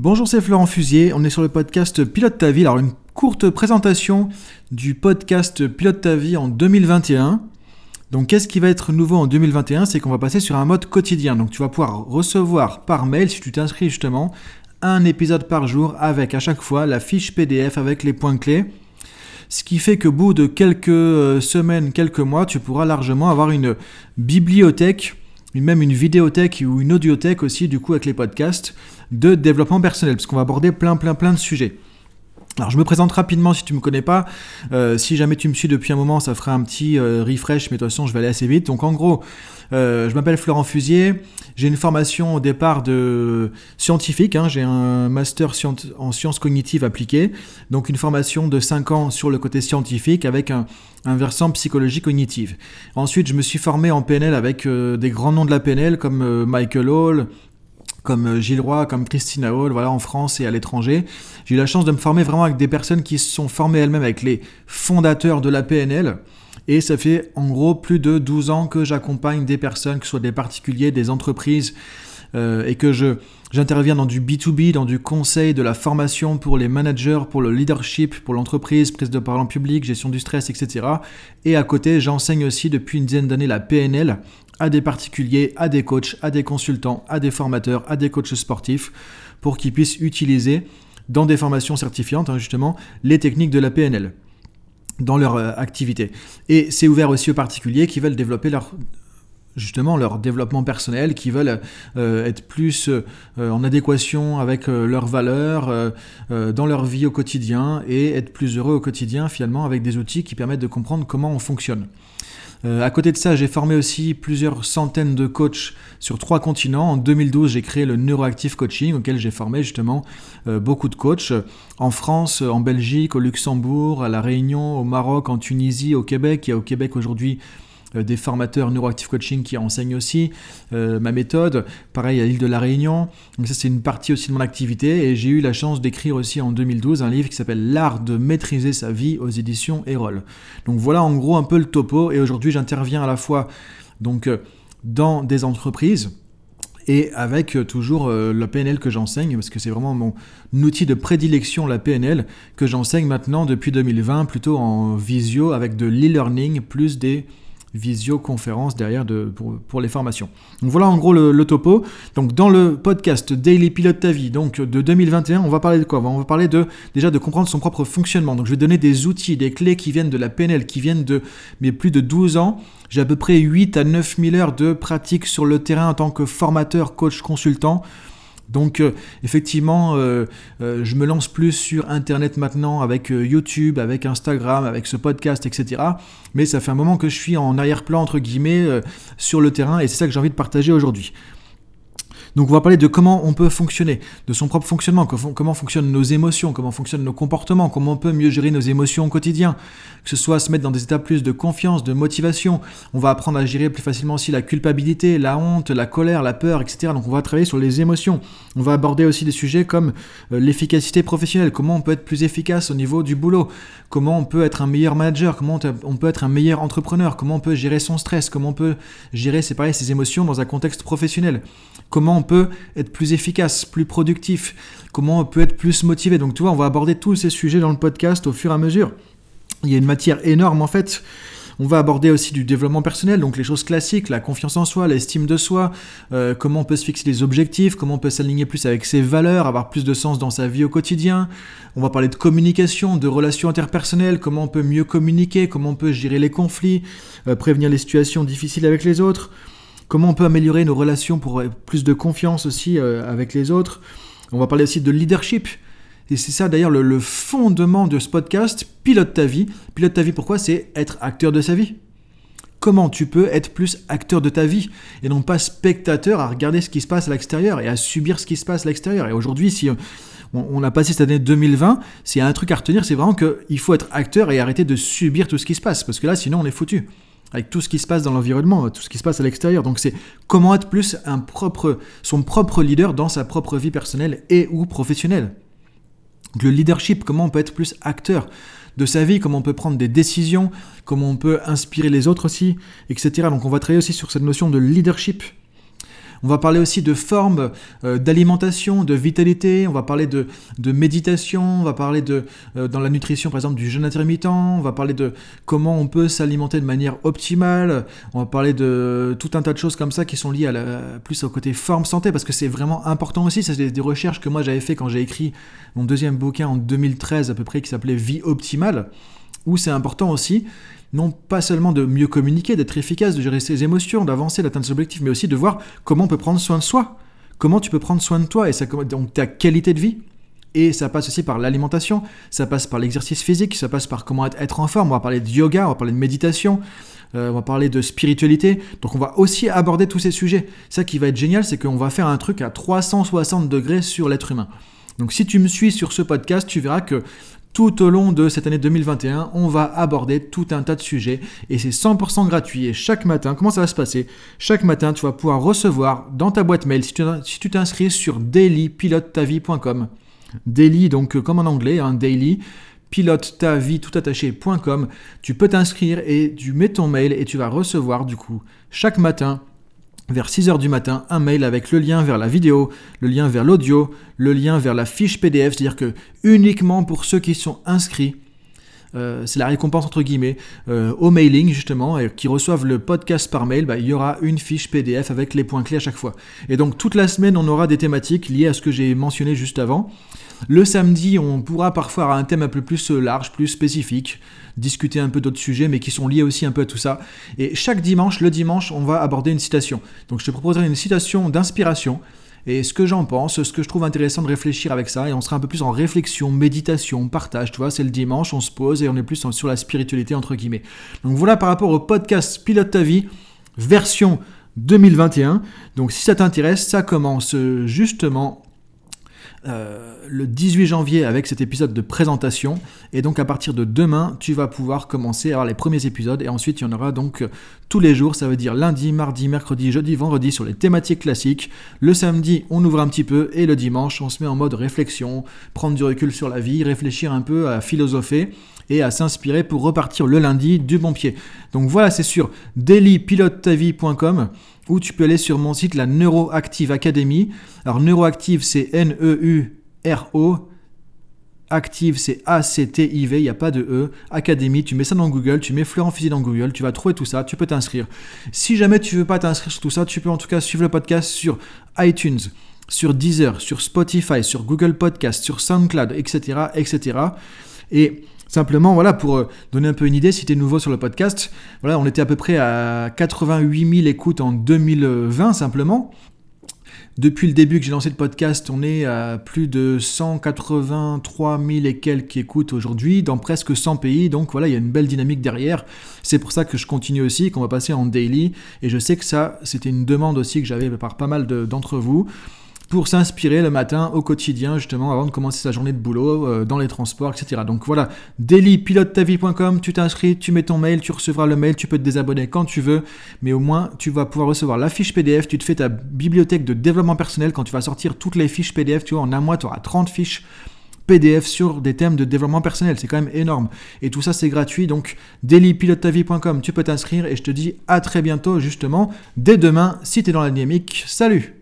Bonjour, c'est Florent Fusier. On est sur le podcast Pilote ta vie. Alors, une courte présentation du podcast Pilote ta vie en 2021. Donc, qu'est-ce qui va être nouveau en 2021 C'est qu'on va passer sur un mode quotidien. Donc, tu vas pouvoir recevoir par mail, si tu t'inscris justement, un épisode par jour avec à chaque fois la fiche PDF avec les points clés. Ce qui fait qu'au bout de quelques euh, semaines, quelques mois, tu pourras largement avoir une bibliothèque même une vidéothèque ou une audiothèque aussi, du coup, avec les podcasts de développement personnel, parce qu'on va aborder plein, plein, plein de sujets. Alors je me présente rapidement si tu me connais pas. Euh, si jamais tu me suis depuis un moment, ça fera un petit euh, refresh, mais de toute façon je vais aller assez vite. Donc en gros, euh, je m'appelle Florent Fusier. J'ai une formation au départ de scientifique. Hein. J'ai un master en sciences cognitives appliquées. Donc une formation de 5 ans sur le côté scientifique avec un versant psychologie cognitive. Ensuite, je me suis formé en PNL avec des grands noms de la PNL comme Michael Hall, comme euh, Gilles Roy, comme Christina Hall, voilà, en France et à l'étranger. J'ai eu la chance de me former vraiment avec des personnes qui se sont formées elles-mêmes avec les fondateurs de la PNL. Et ça fait en gros plus de 12 ans que j'accompagne des personnes, que ce soit des particuliers, des entreprises, euh, et que je, j'interviens dans du B2B, dans du conseil, de la formation pour les managers, pour le leadership, pour l'entreprise, prise de parole en public, gestion du stress, etc. Et à côté, j'enseigne aussi depuis une dizaine d'années la PNL à des particuliers, à des coachs, à des consultants, à des formateurs, à des coachs sportifs, pour qu'ils puissent utiliser dans des formations certifiantes, hein, justement, les techniques de la PNL dans leur euh, activité. Et c'est ouvert aussi aux particuliers qui veulent développer leur justement leur développement personnel, qui veulent euh, être plus euh, en adéquation avec leurs valeurs dans leur vie au quotidien et être plus heureux au quotidien finalement avec des outils qui permettent de comprendre comment on fonctionne. Euh, à côté de ça, j'ai formé aussi plusieurs centaines de coachs sur trois continents. En 2012, j'ai créé le Neuroactive Coaching, auquel j'ai formé justement euh, beaucoup de coachs en France, en Belgique, au Luxembourg, à La Réunion, au Maroc, en Tunisie, au Québec. Il y a au Québec aujourd'hui des formateurs Neuroactive Coaching qui enseignent aussi euh, ma méthode. Pareil à l'île de la Réunion. Donc ça c'est une partie aussi de mon activité et j'ai eu la chance d'écrire aussi en 2012 un livre qui s'appelle L'art de maîtriser sa vie aux éditions Erol. Donc voilà en gros un peu le topo et aujourd'hui j'interviens à la fois donc euh, dans des entreprises et avec toujours la PNL que j'enseigne, parce que c'est vraiment mon outil de prédilection, la PNL, que j'enseigne maintenant depuis 2020, plutôt en visio, avec de l'e-learning, plus des visioconférence derrière de, pour, les formations. Donc voilà en gros le, topo. Donc dans le podcast Daily Pilote ta vie, donc de 2021, on va parler de quoi? On va parler de déjà de comprendre son propre fonctionnement. Donc je vais donner des outils, des clés qui viennent de la PNL, qui viennent de mes plus de 12 ans. J'ai à peu près 8 à 9 000 heures de pratique sur le terrain en tant que formateur, coach, consultant. Donc euh, effectivement, euh, euh, je me lance plus sur Internet maintenant avec YouTube, avec Instagram, avec ce podcast, etc. Mais ça fait un moment que je suis en arrière-plan, entre guillemets, sur le terrain, et c'est ça que j'ai envie de partager aujourd'hui. Donc on va parler de comment on peut fonctionner, de son propre fonctionnement, comment fonctionnent nos émotions, comment fonctionnent nos comportements, comment on peut mieux gérer nos émotions au quotidien, que ce soit se mettre dans des états plus de confiance, de motivation. On va apprendre à gérer plus facilement aussi la culpabilité, la honte, la colère, la peur, etc. Donc on va travailler sur les émotions. On va aborder aussi des sujets comme euh, l'efficacité professionnelle, comment on peut être plus efficace au niveau du boulot, comment on peut être un meilleur manager, comment on peut être un meilleur entrepreneur, comment on peut gérer son stress, comment on peut gérer, c'est pareil, ses émotions dans un contexte professionnel, comment on peut être plus efficace, plus productif, comment on peut être plus motivé. Donc tu vois, on va aborder tous ces sujets dans le podcast au fur et à mesure. Il y a une matière énorme en fait. On va aborder aussi du développement personnel, donc les choses classiques, la confiance en soi, l'estime de soi, euh, comment on peut se fixer des objectifs, comment on peut s'aligner plus avec ses valeurs, avoir plus de sens dans sa vie au quotidien. On va parler de communication, de relations interpersonnelles, comment on peut mieux communiquer, comment on peut gérer les conflits, euh, prévenir les situations difficiles avec les autres comment on peut améliorer nos relations pour plus de confiance aussi euh, avec les autres. On va parler aussi de leadership. Et c'est ça d'ailleurs le, fondement de ce podcast, pilote ta vie. Pilote ta vie, pourquoi? C'est être acteur de sa vie. Comment tu peux être plus acteur de ta vie et non pas spectateur à regarder ce qui se passe à l'extérieur et à subir ce qui se passe à l'extérieur. Et aujourd'hui, si on, a passé cette année 2020, s'il y a un truc à retenir, c'est vraiment qu'il faut être acteur et arrêter de subir tout ce qui se passe. Parce que là, sinon, on est foutu avec tout ce qui se passe dans l'environnement, tout ce qui se passe à l'extérieur. Donc c'est comment être plus un propre, son propre leader dans sa propre vie personnelle et ou professionnelle. le leadership, comment on peut être plus acteur de sa vie, comment on peut prendre des décisions, comment on peut inspirer les autres aussi, etc. Donc on va travailler aussi sur cette notion de leadership. On va parler aussi de formes euh, d'alimentation, de vitalité, on va parler de, méditation, on va parler de, euh, dans la nutrition par exemple du jeûne intermittent, on va parler de comment on peut s'alimenter de manière optimale, on va parler de tout un tas de choses comme ça qui sont liées à plus au côté forme santé parce que c'est vraiment important aussi, c'est des, des recherches que moi j'avais fait quand j'ai écrit mon deuxième bouquin en 2013 à peu près qui s'appelait Vie optimale, où c'est important aussi non pas seulement de mieux communiquer, d'être efficace, de gérer ses émotions, d'avancer, d'atteindre ses objectifs, mais aussi de voir comment on peut prendre soin de soi. Comment tu peux prendre soin de toi et ça, donc ta qualité de vie. Et ça passe aussi par l'alimentation, ça passe par l'exercice physique, ça passe par comment être en forme. On va parler de yoga, on va parler de méditation, euh, on va parler de spiritualité. Donc on va aussi aborder tous ces sujets. Ça qui va être génial, c'est qu'on va faire un truc à 360 degrés sur l'être humain. Donc si tu me suis sur ce podcast, tu verras que tout au long de cette année 2021, on va aborder tout un tas de sujets et c'est 100% gratuit. Et chaque matin, comment ça va se passer? Chaque matin, tu vas pouvoir recevoir dans ta boîte mail, si tu t'inscris sur dailypilotetavie.com, daily donc euh, comme en anglais, un hein, daily, pilote ta vie tout attaché.com, tu peux t'inscrire et tu mets ton mail et tu vas recevoir du coup chaque matin vers 6h du matin un mail avec le lien vers la vidéo, le lien vers l'audio, le lien vers la fiche PDF, c'est-à-dire que uniquement pour ceux qui sont inscrits, euh, c'est la récompense entre guillemets, euh, au mailing justement, et qui reçoivent le podcast par mail, bah, il y aura une fiche PDF avec les points clés à chaque fois. Et donc toute la semaine, on aura des thématiques liées à ce que j'ai mentionné juste avant. Le samedi, on pourra parfois avoir un thème un peu plus large, plus spécifique, discuter un peu d'autres sujets, mais qui sont liés aussi un peu à tout ça. Et chaque dimanche, le dimanche, on va aborder une citation. Donc je te proposerai une citation d'inspiration et ce que j'en pense, ce que je trouve intéressant de réfléchir avec ça, et on sera un peu plus en réflexion, méditation, partage, tu vois, c'est le dimanche, on se pose et on est plus sur la spiritualité entre guillemets. Donc voilà par rapport au podcast Pilote ta vie, version 2021. Donc si ça t'intéresse, ça commence justement euh, le 18 janvier avec cet épisode de présentation. Et donc à partir de demain, tu vas pouvoir commencer à avoir les premiers épisodes. Et ensuite, il y en aura donc euh, tous les jours. Ça veut dire lundi, mardi, mercredi, jeudi, vendredi sur les thématiques classiques. Le samedi, on ouvre un petit peu. Et le dimanche, on se met en mode réflexion, prendre du recul sur la vie, réfléchir un peu à philosopher et à s'inspirer pour repartir le lundi du bon pied. Donc voilà, c'est sur dailypilotetavie.com ou tu peux aller sur mon site, la Neuroactive Academy. Alors Neuroactive, c'est N-E-U-R-O. Active, c'est A-C-T-I-V, il n'y a pas de E. Academy, tu mets ça dans Google, tu mets Florent Fusil dans Google, tu vas trouver tout ça, tu peux t'inscrire. Si jamais tu veux pas t'inscrire sur tout ça, tu peux en tout cas suivre le podcast sur iTunes, sur Deezer, sur Spotify, sur Google Podcast, sur SoundCloud, etc. etc. Et Simplement, voilà, pour euh, donner un peu une idée, si tu es nouveau sur le podcast, voilà, on était à peu près à 88 000 écoutes en 2020 simplement. Depuis le début que j'ai lancé le podcast, on est à plus de 183 000 et quelques écoutes aujourd'hui dans presque 100 pays. Donc voilà, il y a une belle dynamique derrière. C'est pour ça que je continue aussi, qu'on va passer en daily. Et je sais que ça, c'était une demande aussi que j'avais par pas mal d'entre vous pour s'inspirer le matin au quotidien, justement, avant de commencer sa journée de boulot, euh, dans les transports, etc. Donc voilà, dailypilotetavie.com, tu t'inscris, tu mets ton mail, tu recevras le mail, tu peux te désabonner quand tu veux, mais au moins tu vas pouvoir recevoir la fiche PDF, tu te fais ta bibliothèque de développement personnel quand tu vas sortir toutes les fiches PDF, tu vois, en un mois, tu auras 30 fiches. PDF sur des thèmes de développement personnel, c'est quand même énorme. Et tout ça c'est gratuit, donc dailypilotetavie.com, tu peux t'inscrire et je te dis à très bientôt justement, dès demain, si tu es dans la dynamique. Salut